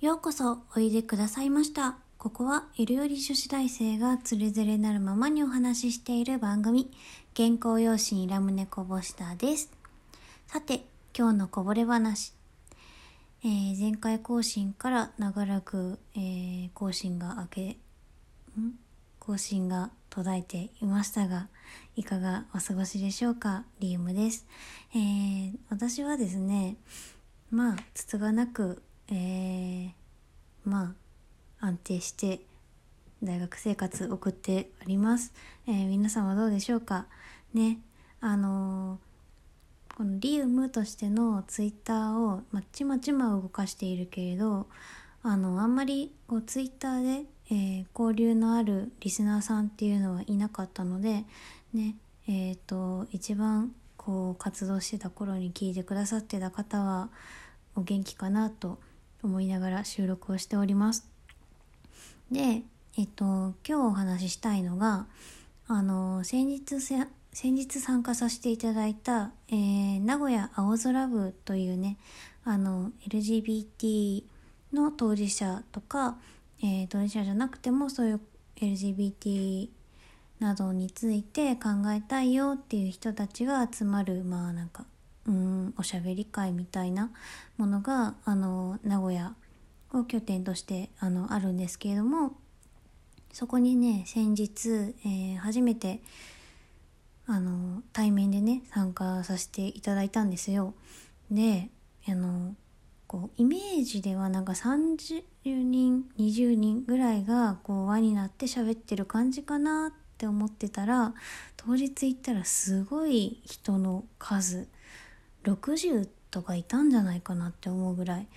ようこそおいでくださいました。ここはゆるより女子大生がつれづれなるままにお話ししている番組、原稿用紙ラムネこぼしたです。さて、今日のこぼれ話。えー前回更新から長らく、えー更新が明け、ん？更新が途絶えていましたが、いかがお過ごしでしょうか？リウムです。えー私はですね、まあ、つつがなく、えーまあ、安定して大学生活送っております。えー皆さんはどうでしょうか？ね、あのーこのリウムとしてのツイッターをまちまちま動かしているけれどあのあんまりこうツイッターで、えー交流のあるリスナーさんっていうのはいなかったのでねえっ、と一番こう活動してた頃に聞いてくださってた方はお元気かなと思いながら収録をしております。で、えっと、今日お話ししたいのがあの先日せ先日参加させていただいた、えー名古屋青空部というねあの LGBT の当事者とか、えー当事者じゃなくてもそういう LGBT などについて考えたいよっていう人たちが集まるまあなんかうんおしゃべり会みたいなものがあの名古屋を拠点としてあのあるんですけれどもそこにね先日、えー初めてあの対面でね参加させていただいたんですよ。であのこうイメージではなんか30人20人ぐらいがこう輪になって喋ってる感じかなって思ってたら当日行ったらすごい人の数60とかいたんじゃないかなって思うぐらい。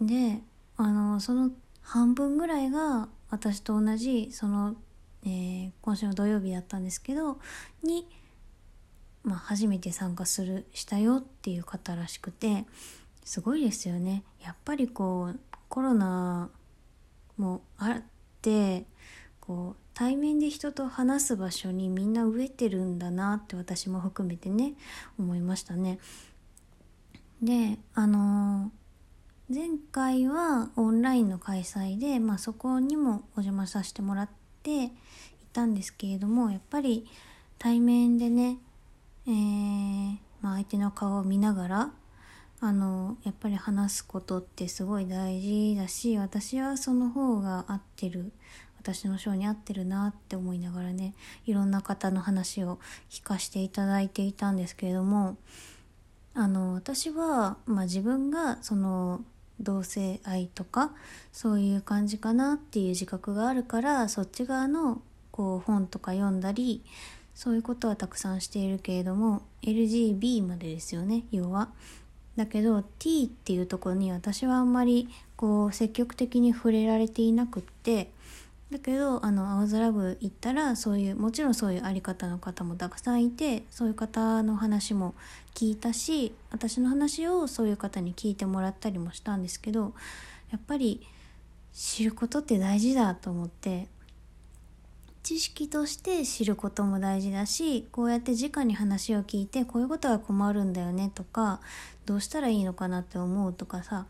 であのその半分ぐらいが私と同じその、えー今週の土曜日だったんですけどに、まあ、初めて参加するしたよっていう方らしくてすごいですよね。やっぱりこうコロナもあってこう対面で人と話す場所にみんな飢えてるんだなって私も含めてね思いましたね。であの前回はオンラインの開催で、まあ、そこにもお邪魔させてもらっていたんですけれどもやっぱり対面でね、えーまあ、相手の顔を見ながらあのやっぱり話すことってすごい大事だし私はその方が合ってる私の性に合ってるなって思いながらねいろんな方の話を聞かせていただいていたんですけれどもあの私は、まあ、自分がその同性愛とかそういう感じかなっていう自覚があるからそっち側のこう本とか読んだりそういうことはたくさんしているけれども LGB までですよね要は。だけど T っていうところに私はあんまりこう積極的に触れられていなくってだけどあの青空部行ったらそういうもちろんそういうあり方の方もたくさんいてそういう方の話も聞いたし私の話をそういう方に聞いてもらったりもしたんですけどやっぱり知ることって大事だと思って知識として知ることも大事だしこうやって直に話を聞いてこういうことが困るんだよねとかどうしたらいいのかなって思うとかさ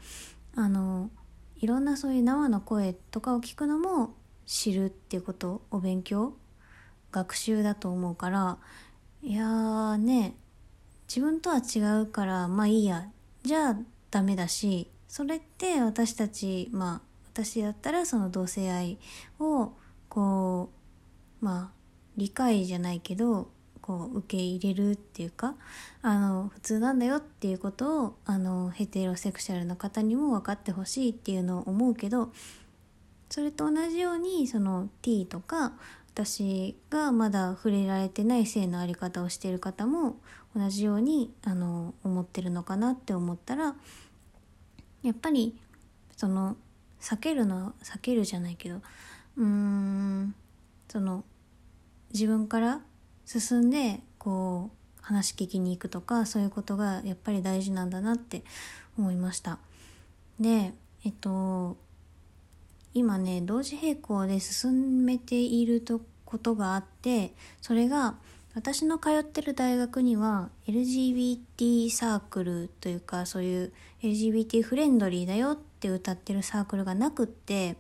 あのいろんなそういう生の声とかを聞くのも知るっていうこと？お勉強？学習だと思うから。いやーね自分とは違うからまあいいや。じゃあダメだしそれって私たちまあ私だったらその同性愛をこうまあ理解じゃないけどこう受け入れるっていうかあの普通なんだよっていうことをあのヘテロセクシャルな方にも分かってほしいっていうのを思うけどそれと同じようにその T とか私がまだ触れられてない性の在り方をしている方も同じようにあの思ってるのかなって思ったらやっぱりその避けるの避けるじゃないけどうーんその自分から進んでこう話聞きに行くとかそういうことがやっぱり大事なんだなって思いました。でえっと今ね同時並行で進めているとことがあってそれが私の通ってる大学には LGBT サークルというかそういう LGBT フレンドリーだよって歌ってるサークルがなくって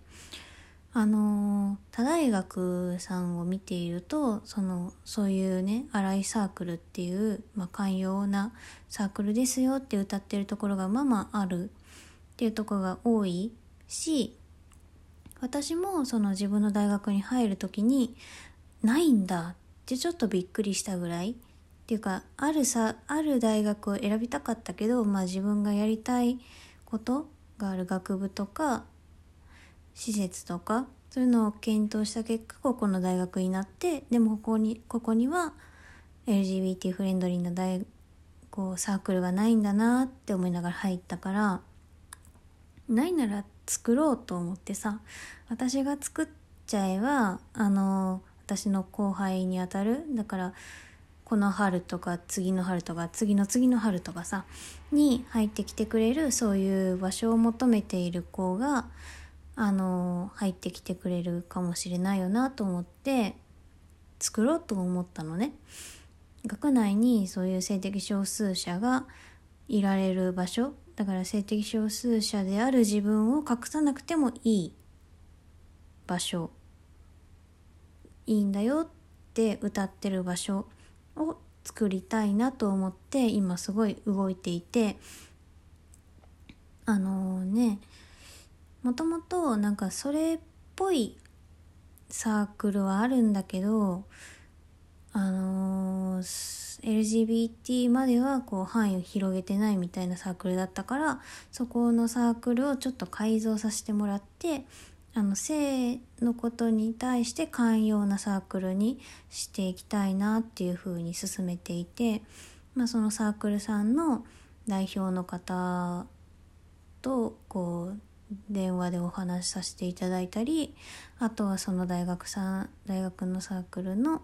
あの他大学さんを見ているとそのそういうね荒井サークルっていう、まあ、寛容なサークルですよって歌ってるところがまあまああるっていうとこが多いし私もその自分の大学に入る時にないんだってちょっとびっくりしたぐらい。っていうかあるさある大学を選びたかったけど、まあ、自分がやりたいことがある学部とか施設とかそういうのを検討した結果ここの大学になってでもここにここには LGBT フレンドリーな大こうサークルがないんだなって思いながら入ったからないなら作ろうと思ってさ私が作っちゃえばあの私の後輩にあたるだからこの春とか次の春とか次の次の春とかさに入ってきてくれるそういう場所を求めている子があの入ってきてくれるかもしれないよなと思って作ろうと思ったのね。学内にそういう性的少数者がいられる場所だから性的少数者である自分を隠さなくてもいい場所いいんだよって歌ってる場所を作りたいなと思って今すごい動いていてあのー、ねもともとなんかそれっぽいサークルはあるんだけどあのー、LGBT まではこう範囲を広げてないみたいなサークルだったからそこのサークルをちょっと改造させてもらってあの性のことに対して寛容なサークルにしていきたいなっていうふうに進めていて、まあ、そのサークルさんの代表の方とこう電話でお話しさせていただいたりあとはその大学さん大学のサークルの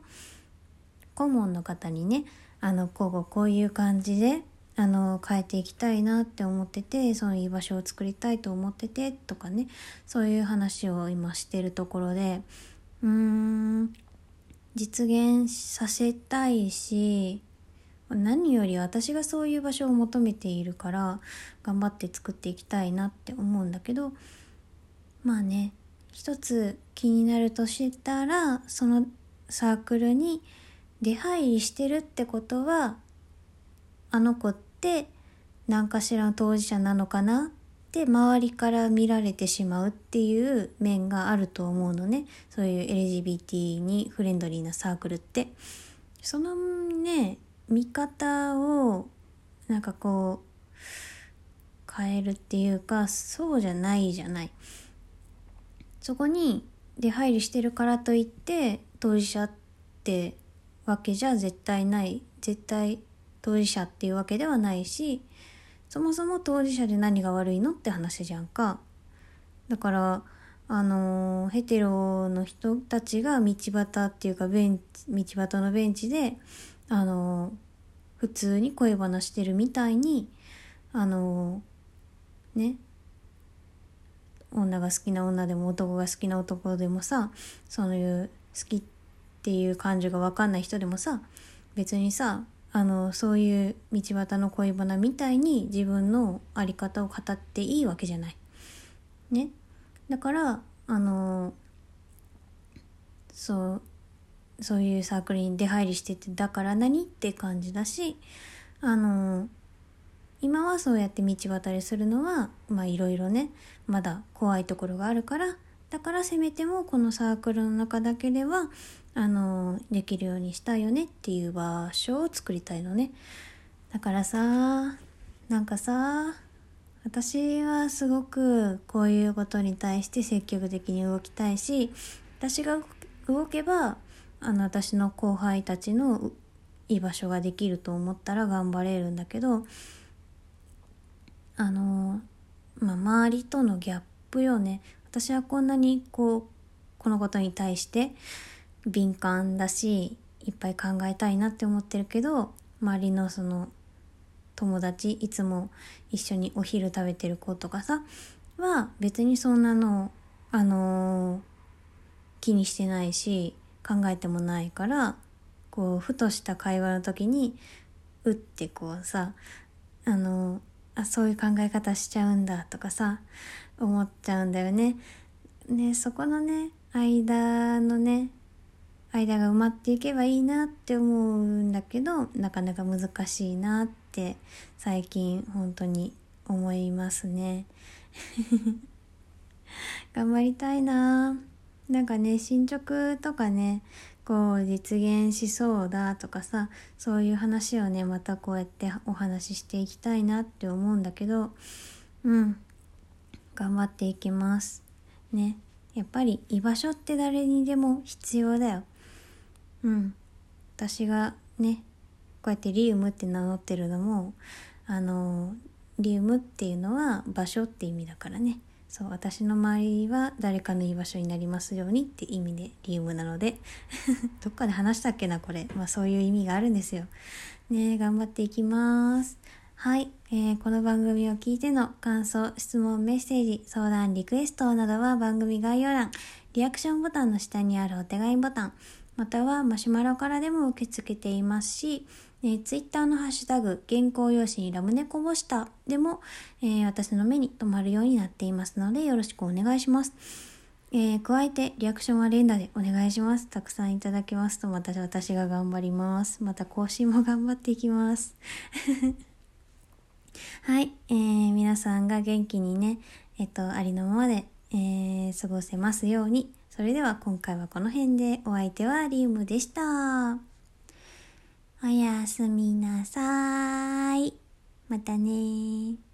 顧問の方にねあの今後こういう感じであの変えていきたいなって思っててそういう居場所を作りたいと思っててとかねそういう話を今してるところでうーん実現させたいし何より私がそういう場所を求めているから頑張って作っていきたいなって思うんだけどまあね一つ気になるとしたらそのサークルに出入りしてるってことはあの子って何かしらの当事者なのかなって周りから見られてしまうっていう面があると思うのね。そういう LGBT にフレンドリーなサークルって。そのね見方をなんかこう変えるっていうかそうじゃないじゃない。そこに出入りしてるからといって当事者ってわけじゃ絶対ない絶対当事者っていうわけではないしそもそも当事者で何が悪いのって話じゃんか。だからあのヘテロの人たちが道端っていうかベン道端のベンチであの普通に恋話してるみたいにあのね女が好きな女でも男が好きな男でもさそういう好きってていう感じが分かんない人でもさ別にさあのそういう道端の恋バナみたいに自分の在り方を語っていいわけじゃない。ね。だからあのそうそういうサークルに出入りしててだから何って感じだしあの今はそうやって道渡りするのはまあいろいろねまだ怖いところがあるからだからせめてもこのサークルの中だけではあのできるようにしたいよねっていう場所を作りたいのね。だからさなんかさ私はすごくこういうことに対して積極的に動きたいし私が動けばあの私の後輩たちの居場所ができると思ったら頑張れるんだけどあのまあ周りとのギャップよね。私はこんなにこうこのことに対して敏感だしいっぱい考えたいなって思ってるけど周りのその友達いつも一緒にお昼食べてる子とかさは別にそんなのあのー、気にしてないし考えてもないからこうふとした会話の時にうってこうさあのー、あそういう考え方しちゃうんだとかさ思っちゃうんだよね。でそこのね間のね間が埋まっていけばいいなって思うんだけどなかなか難しいなって最近本当に思いますね。頑張りたいな。なんかね進捗とかねこう実現しそうだとかさそういう話をねまたこうやってお話ししていきたいなって思うんだけどうん。頑張っていきます。ね。やっぱり居場所って誰にでも必要だよ。うん。私がねこうやってリウムって名乗ってるのもあのリウムっていうのは場所って意味だからね。そう私の周りは誰かの居場所になりますようにって意味でリウムなので。どっかで話したっけなこれ。まあそういう意味があるんですよ。ね頑張っていきます。はい、えー、この番組を聞いての感想、質問、メッセージ、相談、リクエストなどは番組概要欄、リアクションボタンの下にあるお手紙ボタン、またはマシュマロからでも受け付けていますし、えー、ツイッターのハッシュタグ、原稿用紙にラムネこぼしたでも、えー、私の目に留まるようになっていますので、よろしくお願いします。えー、加えて、リアクションは連打でお願いします。たくさんいただきますと、また私が頑張ります。また更新も頑張っていきます。はい、えー、皆さんが元気にね、えっと、ありのままで、えー、過ごせますように。それでは今回はこの辺でお相手はリウムでした。おやすみなさい。またね